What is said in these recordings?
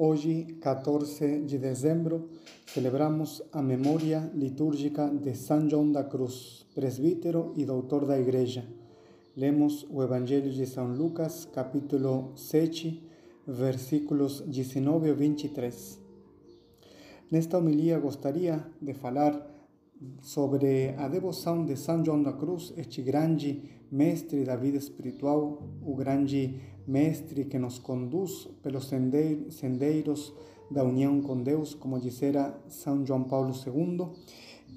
Hoje, 14 de dezembro, celebramos a memória litúrgica de São João da Cruz, presbítero e doutor da Igreja. Lemos o Evangelho de São Lucas, capítulo 7, versículos 19 a 23. Nesta homilia gostaria de falar sobre a devoção de São João da Cruz, este grande mestre da vida espiritual, o grande mestre que nos conduz pelos sendeiros da união com Deus, como dissera São João Paulo II,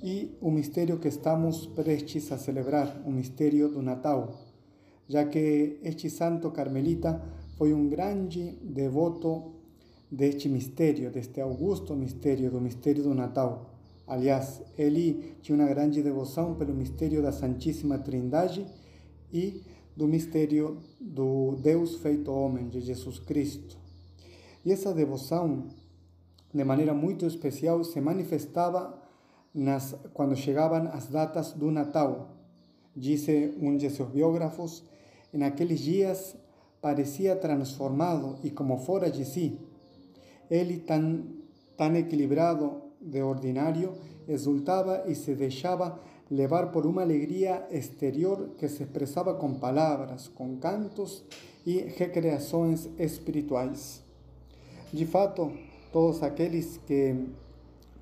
e o mistério que estamos prestes a celebrar, o mistério do Natal, já que este santo carmelita foi um grande devoto deste mistério, deste augusto mistério, do mistério do Natal. Aliás, ele tinha uma grande devoção pelo mistério da Santíssima Trindade e do mistério do Deus feito homem, de Jesus Cristo. E essa devoção, de maneira muito especial, se manifestava nas, quando chegavam as datas do Natal. Disse um de seus biógrafos, naqueles dias parecia transformado e como fora de si. Ele, tão, tão equilibrado de ordinário, exultaba e se deixava levar por uma alegria exterior que se expressava com palavras, com cantos e recreações espirituais. De fato, todos aqueles que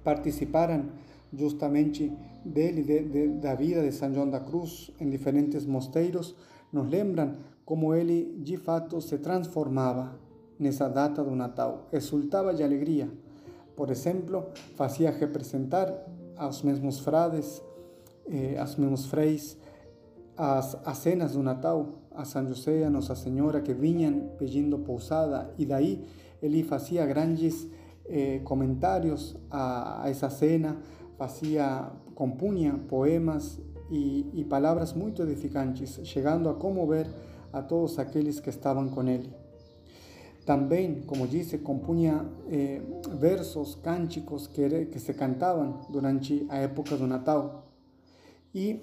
participaram justamente dele, de, de, da vida de São João da Cruz em diferentes mosteiros, nos lembram como ele de fato se transformava nessa data do Natal, exultava de alegria por exemplo, fazia representar aos mesmos frades, eh, aos mesmos freis, as, as cenas do Natal, a São José, a Nossa Senhora, que vinham pedindo pousada, e daí ele fazia grandes eh, comentários a, a, essa cena, fazia, compunha poemas e, e palavras muito edificantes, chegando a comover a todos aqueles que estavam com ele. Também, como disse, compunha eh, versos, cânticos que, se cantavam durante a época do Natal. E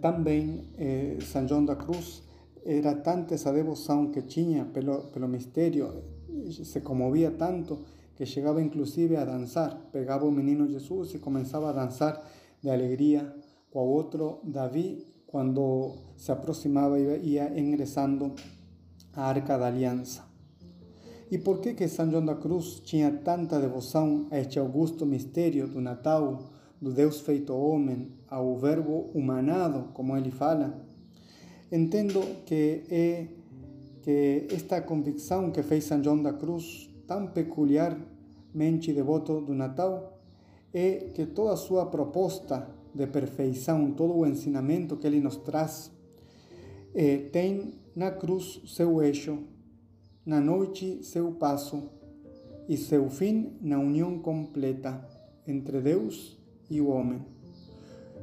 também eh, São João da Cruz era tanta essa devoção que tinha pelo, pelo mistério, se comovia tanto que chegava inclusive a dançar. Pegava o menino Jesus e começava a dançar de alegria com o outro Davi quando se aproximava e ia ingressando a Arca da Aliança. E por que que São João da Cruz tinha tanta devoção a este augusto mistério do Natal, do Deus feito homem, ao Verbo humanado, como ele fala? Entendo que é que esta convicção que fez São João da Cruz, tão peculiarmente devoto do Natal, é que toda a sua proposta de perfeição, todo o ensinamento que ele nos traz, eh, tem na cruz seu eixo na noite seu passo e seu fim na união completa entre Deus e o homem.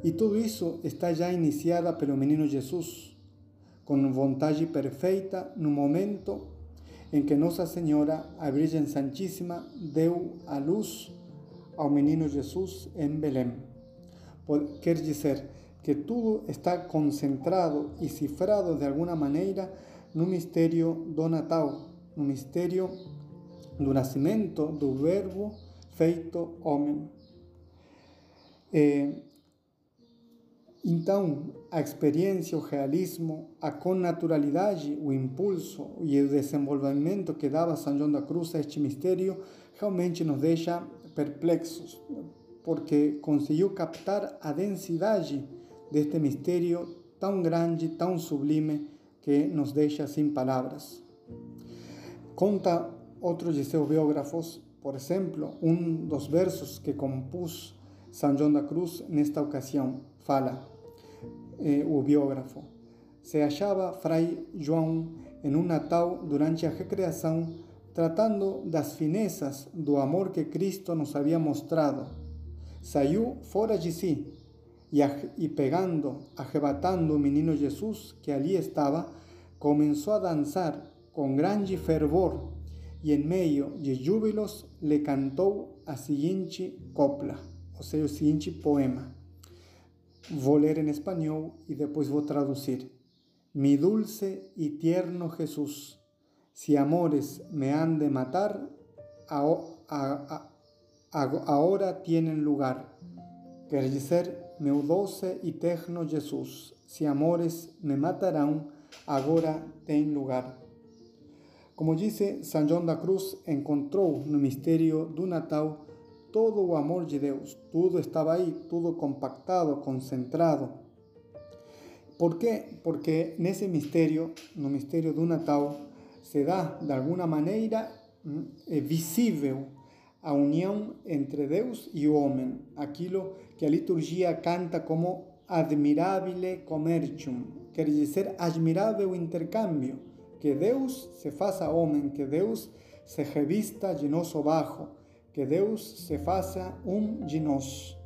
E tudo isso está já iniciada pelo menino Jesus, com vontade perfeita no momento em que Nossa Senhora, a Virgem Santíssima, deu a luz ao menino Jesus em Belém. Quer dizer que tudo está concentrado e cifrado de alguma maneira no mistério do Natal, no mistério do nascimento do Verbo feito homem. É, então, a experiência, o realismo, a connaturalidade, o impulso e o desenvolvimento que dava São João da Cruz a este mistério realmente nos deixa perplexos, porque conseguiu captar a densidade deste mistério tão grande, tão sublime, que nos deixa sem palavras. Conta outro de seus biógrafos, por exemplo, um dos versos que compôs São João da Cruz nesta ocasião. Fala eh, biógrafo. Se achava Fray João em um Natal durante a recreação, tratando das finezas do amor que Cristo nos havia mostrado. Saiu fora de si e, e pegando, arrebatando o menino Jesus que ali estava, começou a dançar con gran fervor y en medio de júbilos le cantó a siguiente copla, o sea, el siguiente poema. Voy leer en español y después voy a traducir. Mi dulce y tierno Jesús, si amores me han de matar, a, a, a, ahora tienen lugar. Quer dizer, meu doce y tierno Jesús, si amores me matarán, ahora ten lugar. Como disse São João da Cruz, encontrou no mistério do Natal todo o amor de Deus. Tudo estava aí, tudo compactado, concentrado. Por quê? Porque nesse mistério, no mistério do Natal, se dá de alguma maneira é visível a união entre Deus e o homem, aquilo que a liturgia canta como admirabile commercium, quer dizer admirável intercâmbio, que Deus se faça homem, que Deus se revista de nosso bajo, que Deus se faça um de nós.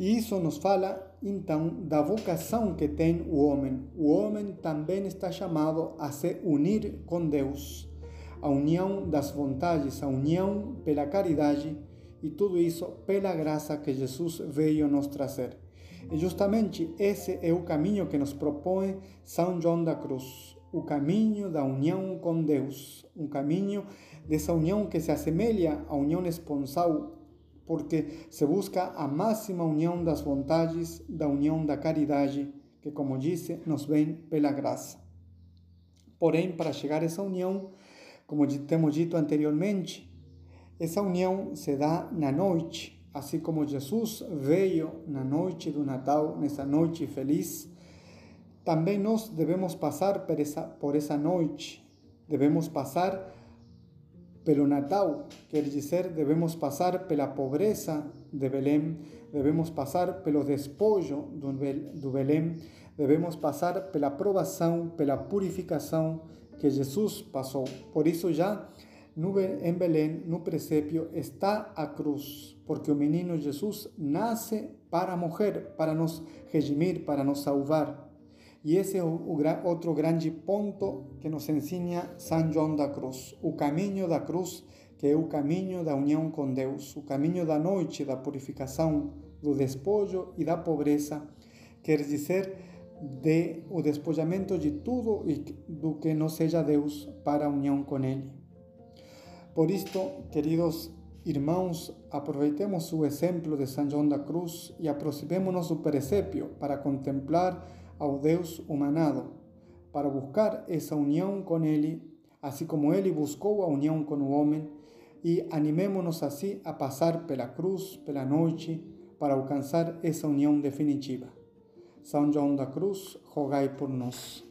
E isso nos fala então da vocação que tem o homem. O homem também está chamado a se unir com Deus a união das vontades, a união pela caridade e tudo isso pela graça que Jesus veio nos trazer. E justamente esse é o caminho que nos propõe São João da Cruz, o caminho da união com Deus, um caminho dessa união que se assemelha à união esponsal, porque se busca a máxima união das vontades, da união da caridade, que, como disse, nos vem pela graça. Porém, para chegar a essa união, como temos dito anteriormente, essa união se dá na noite, assim como Jesus veio na noite do Natal, nessa noite feliz. Também nós devemos passar por essa, por essa noite, devemos passar pelo Natal, quer dizer, devemos passar pela pobreza de Belém, devemos passar pelo despojo do Belém, devemos passar pela provação, pela purificação que Jesus passou. Por isso já em Belém, no presépio, está a cruz, porque o menino Jesus nasce para morrer, para nos redimir, para nos salvar. E esse é o, o outro grande ponto que nos ensina São João da Cruz, o caminho da cruz, que é o caminho da união com Deus, o caminho da noite, da purificação, do despojo e da pobreza, quer dizer, de o despojamento de tudo e do que não seja Deus para a união com Ele. Por isto, queridos irmãos, aproveitemos o exemplo de São João da Cruz e aproximemos-nos do presépio para contemplar ao Deus humanado, para buscar essa união com Ele, assim como Ele buscou a união com o homem, e animemos-nos assim a passar pela cruz, pela noite, para alcançar essa união definitiva. São João da Cruz, rogai por nós.